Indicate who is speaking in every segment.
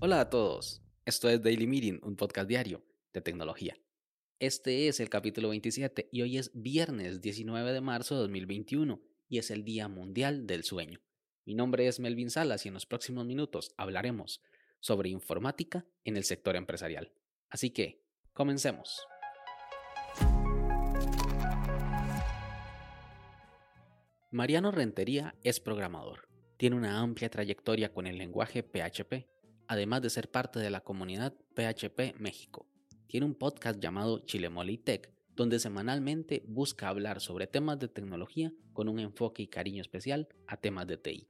Speaker 1: Hola a todos, esto es Daily Meeting, un podcast diario de tecnología. Este es el capítulo 27 y hoy es viernes 19 de marzo de 2021 y es el Día Mundial del Sueño. Mi nombre es Melvin Salas y en los próximos minutos hablaremos sobre informática en el sector empresarial. Así que, comencemos. Mariano Rentería es programador. Tiene una amplia trayectoria con el lenguaje PHP, además de ser parte de la comunidad PHP México. Tiene un podcast llamado Chilemoli Tech, donde semanalmente busca hablar sobre temas de tecnología con un enfoque y cariño especial a temas de TI.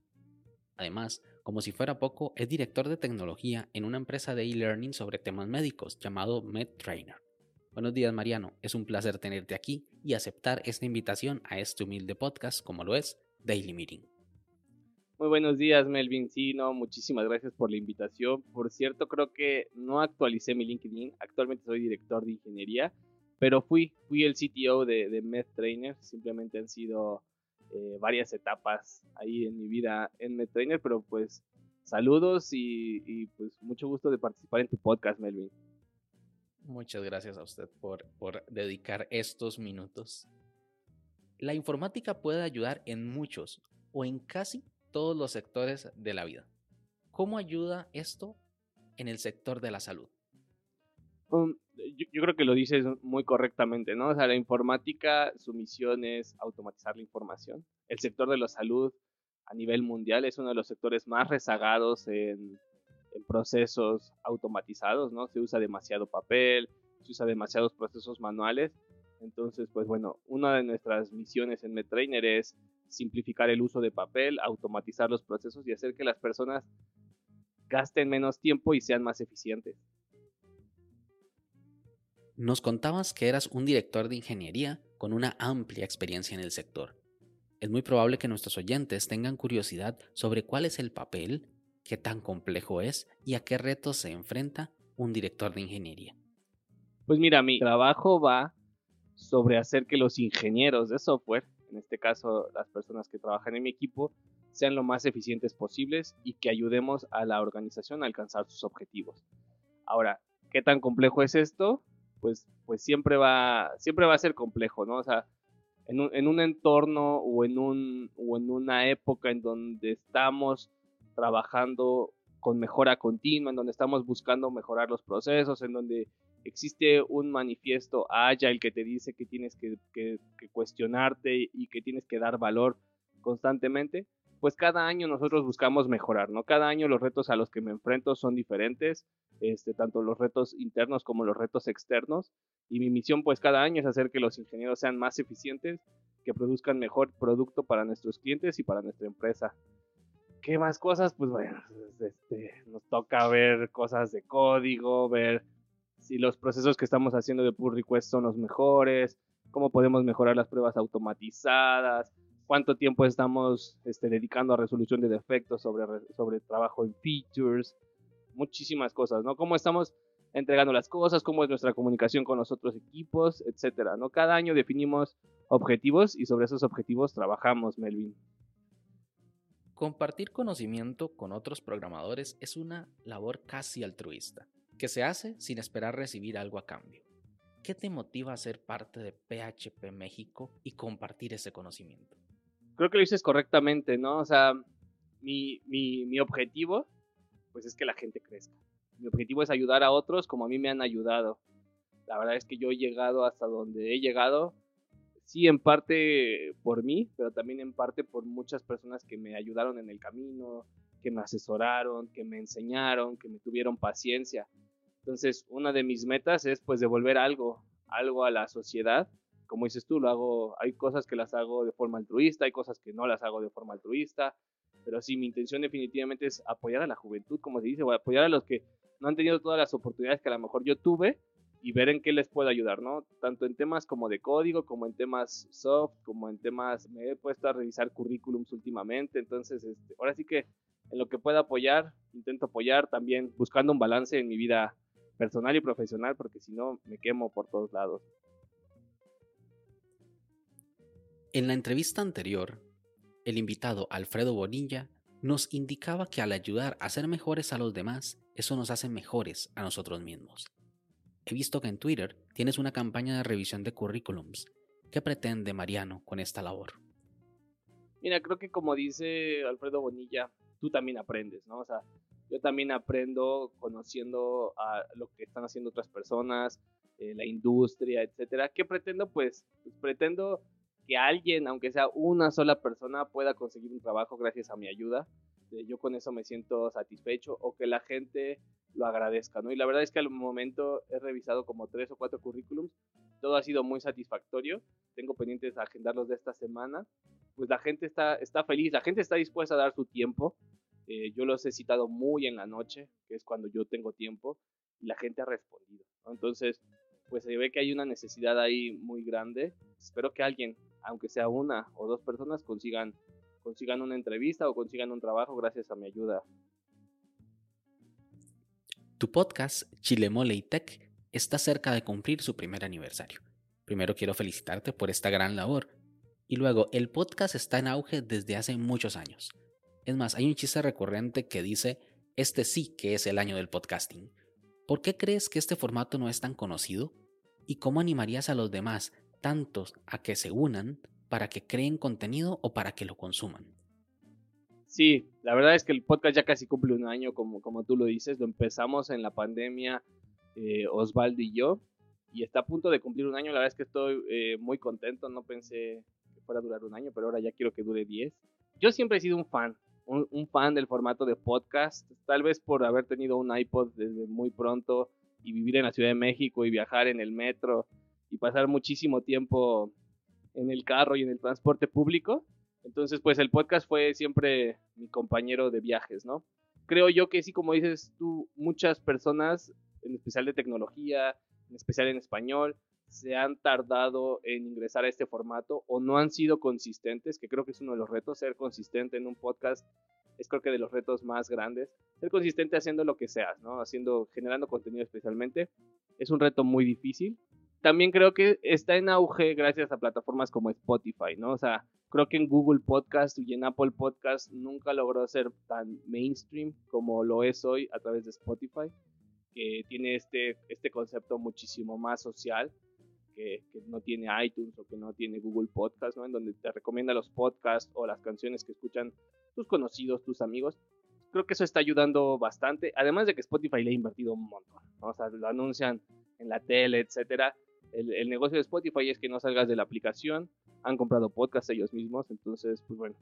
Speaker 1: Además, como si fuera poco, es director de tecnología en una empresa de e-learning sobre temas médicos llamado MedTrainer. Buenos días Mariano, es un placer tenerte aquí y aceptar esta invitación a este humilde podcast como lo es Daily Meeting.
Speaker 2: Muy buenos días Melvin, sí, no, muchísimas gracias por la invitación. Por cierto, creo que no actualicé mi LinkedIn, actualmente soy director de ingeniería, pero fui, fui el CTO de, de MedTrainer, simplemente han sido eh, varias etapas ahí en mi vida en MedTrainer, pero pues saludos y, pues mucho gusto de participar en tu podcast, Melvin.
Speaker 1: Muchas gracias a usted por, dedicar estos minutos. La informática puede ayudar en muchos o en casi todos los sectores de la vida. ¿Cómo ayuda esto en el sector de la salud?
Speaker 2: Um, yo, creo que lo dices muy correctamente, ¿no? O sea, la informática, su misión es automatizar la información. El sector de la salud a nivel mundial es uno de los sectores más rezagados en, en procesos automatizados, ¿no? Se usa demasiado papel, se usa demasiados procesos manuales. Entonces, pues bueno, una de nuestras misiones en MedTrainer es simplificar el uso de papel, automatizar los procesos y hacer que las personas gasten menos tiempo y sean más eficientes.
Speaker 1: Nos contabas que eras un director de ingeniería con una amplia experiencia en el sector. Es muy probable que nuestros oyentes tengan curiosidad sobre cuál es el papel, qué tan complejo es y a qué retos se enfrenta un director de ingeniería.
Speaker 2: Pues mira, mi trabajo va sobre hacer que los ingenieros de software, en este caso las personas que trabajan en mi equipo, sean lo más eficientes posibles y que ayudemos a la organización a alcanzar sus objetivos. Ahora, ¿qué tan complejo es esto? pues, pues siempre, va, siempre va a ser complejo, ¿no? O sea, en un, en un entorno o en, un, o en una época en donde estamos trabajando con mejora continua, en donde estamos buscando mejorar los procesos, en donde existe un manifiesto agile que te dice que tienes que, que, que, cuestionarte y que tienes que dar valor constantemente, pues cada año nosotros buscamos mejorar, ¿no? Cada año los retos a los que me enfrento son diferentes, este, tanto los retos internos como los retos externos, y mi misión pues cada año es hacer que los ingenieros sean más eficientes, que produzcan mejor producto para nuestros clientes y para nuestra empresa. ¿Qué más cosas? Pues bueno, este, nos toca ver cosas de código, ver si los procesos que estamos haciendo de pull request son los mejores, cómo podemos mejorar las pruebas automatizadas, cuánto tiempo estamos este, dedicando a resolución de defectos, sobre, sobre trabajo en features, muchísimas cosas, ¿no? Cómo estamos entregando las cosas, cómo es nuestra comunicación con los otros equipos, etcétera, ¿no? Cada año definimos objetivos y sobre esos objetivos trabajamos, Melvin.
Speaker 1: Compartir conocimiento con otros programadores es una labor casi altruista, que se hace sin esperar recibir algo a cambio. ¿Qué te motiva a ser parte de PHP México y compartir ese conocimiento?
Speaker 2: creo que lo dices correctamente, ¿no? O sea, mi, mi, mi objetivo, pues es que la gente crezca. Mi objetivo es ayudar a otros como a mí me han ayudado. La verdad es que yo he llegado hasta donde he llegado, sí en parte por mí, pero también en parte por muchas personas que me ayudaron en el camino, que me asesoraron, que me enseñaron, que me tuvieron paciencia. Entonces, una de mis metas es pues devolver algo, algo a la sociedad como dices tú, lo hago, hay cosas que las hago de forma altruista, hay cosas que no las hago de forma altruista, pero sí, mi intención definitivamente es apoyar a la juventud, como se dice, o apoyar a los que no han tenido todas las oportunidades que a lo mejor yo tuve y ver en qué les puedo ayudar, ¿no? Tanto en temas como de código, como en temas soft, como en temas, me he puesto a revisar currículums últimamente, entonces, este, ahora sí que en lo que pueda apoyar, intento apoyar también buscando un balance en mi vida personal y profesional, porque si no, me quemo por todos lados.
Speaker 1: En la entrevista anterior, el invitado Alfredo Bonilla nos indicaba que al ayudar a ser mejores a los demás, eso nos hace mejores a nosotros mismos. He visto que en Twitter tienes una campaña de revisión de currículums. ¿Qué pretende Mariano con esta labor?
Speaker 2: Mira, creo que como dice Alfredo Bonilla, tú también aprendes, ¿no? O sea, yo también aprendo conociendo a lo que están haciendo otras personas, eh, la industria, etcétera. ¿Qué pretendo? Pues, pues, pretendo que alguien, aunque sea una sola persona, pueda conseguir un trabajo gracias a mi ayuda. Eh, yo con eso me siento satisfecho o que la gente lo agradezca, ¿no? Y la verdad es que al momento he revisado como tres o cuatro currículums, todo ha sido muy satisfactorio, tengo pendientes de agendarlos de esta semana, pues la gente está, está feliz, la gente está dispuesta a dar su tiempo, eh, yo los he citado muy en la noche, que es cuando yo tengo tiempo, y la gente ha respondido. Entonces, pues se ve que hay una necesidad ahí muy grande. Espero que alguien, aunque sea una o dos personas, consigan, consigan una entrevista o consigan un trabajo gracias a mi ayuda.
Speaker 1: Tu podcast, Chile Mole y Tech, está cerca de cumplir su primer aniversario. Primero quiero felicitarte por esta gran labor. Y luego, el podcast está en auge desde hace muchos años. Es más, hay un chiste recurrente que dice, este sí que es el año del podcasting. ¿Por qué crees que este formato no es tan conocido? ¿Y cómo animarías a los demás, tantos, a que se unan para que creen contenido o para que lo consuman?
Speaker 2: Sí, la verdad es que el podcast ya casi cumple un año, como, como tú lo dices. Lo empezamos en la pandemia, eh, Osvaldo y yo, y está a punto de cumplir un año. La verdad es que estoy eh, muy contento. No pensé que fuera a durar un año, pero ahora ya quiero que dure 10. Yo siempre he sido un fan un, fan del formato de podcast, tal vez por haber tenido un iPod desde muy pronto y vivir en la Ciudad de México y viajar en el metro y pasar muchísimo tiempo en el carro y en el transporte público. Entonces, pues el podcast fue siempre mi compañero de viajes, ¿no? Creo yo que sí, como dices tú, muchas personas, en especial de tecnología, en especial en español, se han tardado en ingresar a este formato o no han sido consistentes, que creo que es uno de los retos, ser consistente en un podcast es creo que de los retos más grandes, ser consistente haciendo lo que seas, ¿no? Haciendo, generando contenido especialmente, es un reto muy difícil. También creo que está en auge gracias a plataformas como Spotify, ¿no? O sea, creo que en Google Podcast y en Apple Podcast nunca logró ser tan mainstream como lo es hoy a través de Spotify, que tiene este, este concepto muchísimo más social que, no tiene iTunes o que no tiene Google Podcast, ¿no? En donde te recomienda los podcasts o las canciones que escuchan tus conocidos, tus amigos. Creo que eso está ayudando bastante, además de que Spotify le ha invertido un montón, ¿no? O sea, lo anuncian en la tele, etcétera. El, negocio de Spotify es que no salgas de la aplicación, han comprado podcasts ellos mismos, entonces, pues bueno,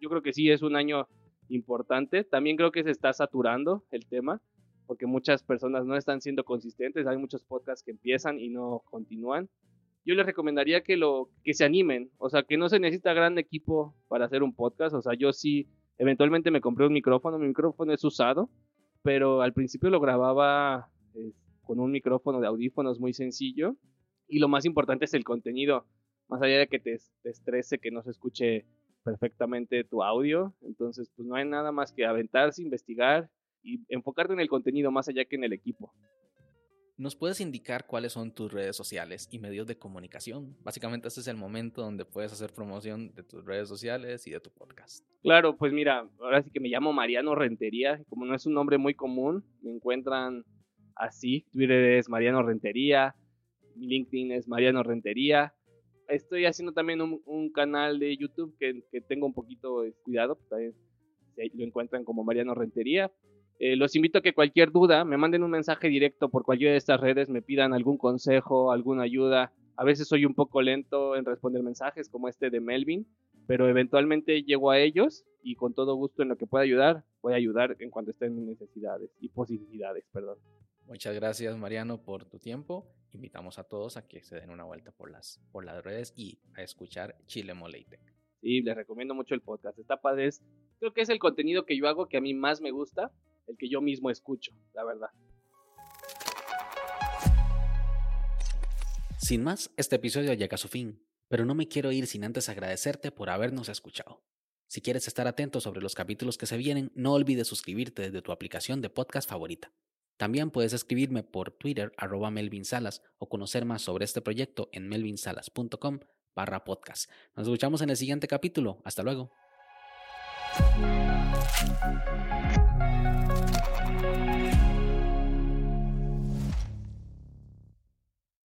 Speaker 2: yo creo que sí es un año importante. También creo que se está saturando el tema porque muchas personas no están siendo consistentes, hay muchos podcasts que empiezan y no continúan. Yo les recomendaría que lo que se animen, o sea, que no se necesita gran equipo para hacer un podcast, o sea, yo sí eventualmente me compré un micrófono, mi micrófono es usado, pero al principio lo grababa eh, con un micrófono de audífonos muy sencillo y lo más importante es el contenido, más allá de que te, te estrese que no se escuche perfectamente tu audio, entonces pues no hay nada más que aventarse, investigar y enfocarte en el contenido más allá que en el equipo.
Speaker 1: ¿Nos puedes indicar cuáles son tus redes sociales y medios de comunicación? Básicamente este es el momento donde puedes hacer promoción de tus redes sociales y de tu podcast.
Speaker 2: Claro, pues mira, ahora sí que me llamo Mariano Rentería, como no es un nombre muy común, me encuentran así, Twitter es Mariano Rentería, LinkedIn es Mariano Rentería. Estoy haciendo también un, canal de YouTube que, tengo un poquito cuidado, también lo encuentran como Mariano Rentería. Eh, los invito a que cualquier duda me manden un mensaje directo por cualquiera de estas redes, me pidan algún consejo, alguna ayuda. A veces soy un poco lento en responder mensajes como este de Melvin, pero eventualmente llego a ellos y con todo gusto en lo que pueda ayudar, voy a ayudar en cuanto estén mis necesidades y posibilidades, perdón.
Speaker 1: Muchas gracias Mariano por tu tiempo. Invitamos a todos a que se den una vuelta por las, por las redes y a escuchar Chile Moleite.
Speaker 2: Sí, les recomiendo mucho el podcast. Está padre. Creo que es el contenido que yo hago que a mí más me gusta el que yo mismo escucho, la verdad.
Speaker 1: Sin más, este episodio llega a su fin, pero no me quiero ir sin antes agradecerte por habernos escuchado. Si quieres estar atento sobre los capítulos que se vienen, no olvides suscribirte desde tu aplicación de podcast favorita. También puedes escribirme por Twitter arroba Melvin Salas o conocer más sobre este proyecto en melvinsalas.com barra podcast. Nos escuchamos en el siguiente capítulo. Hasta luego.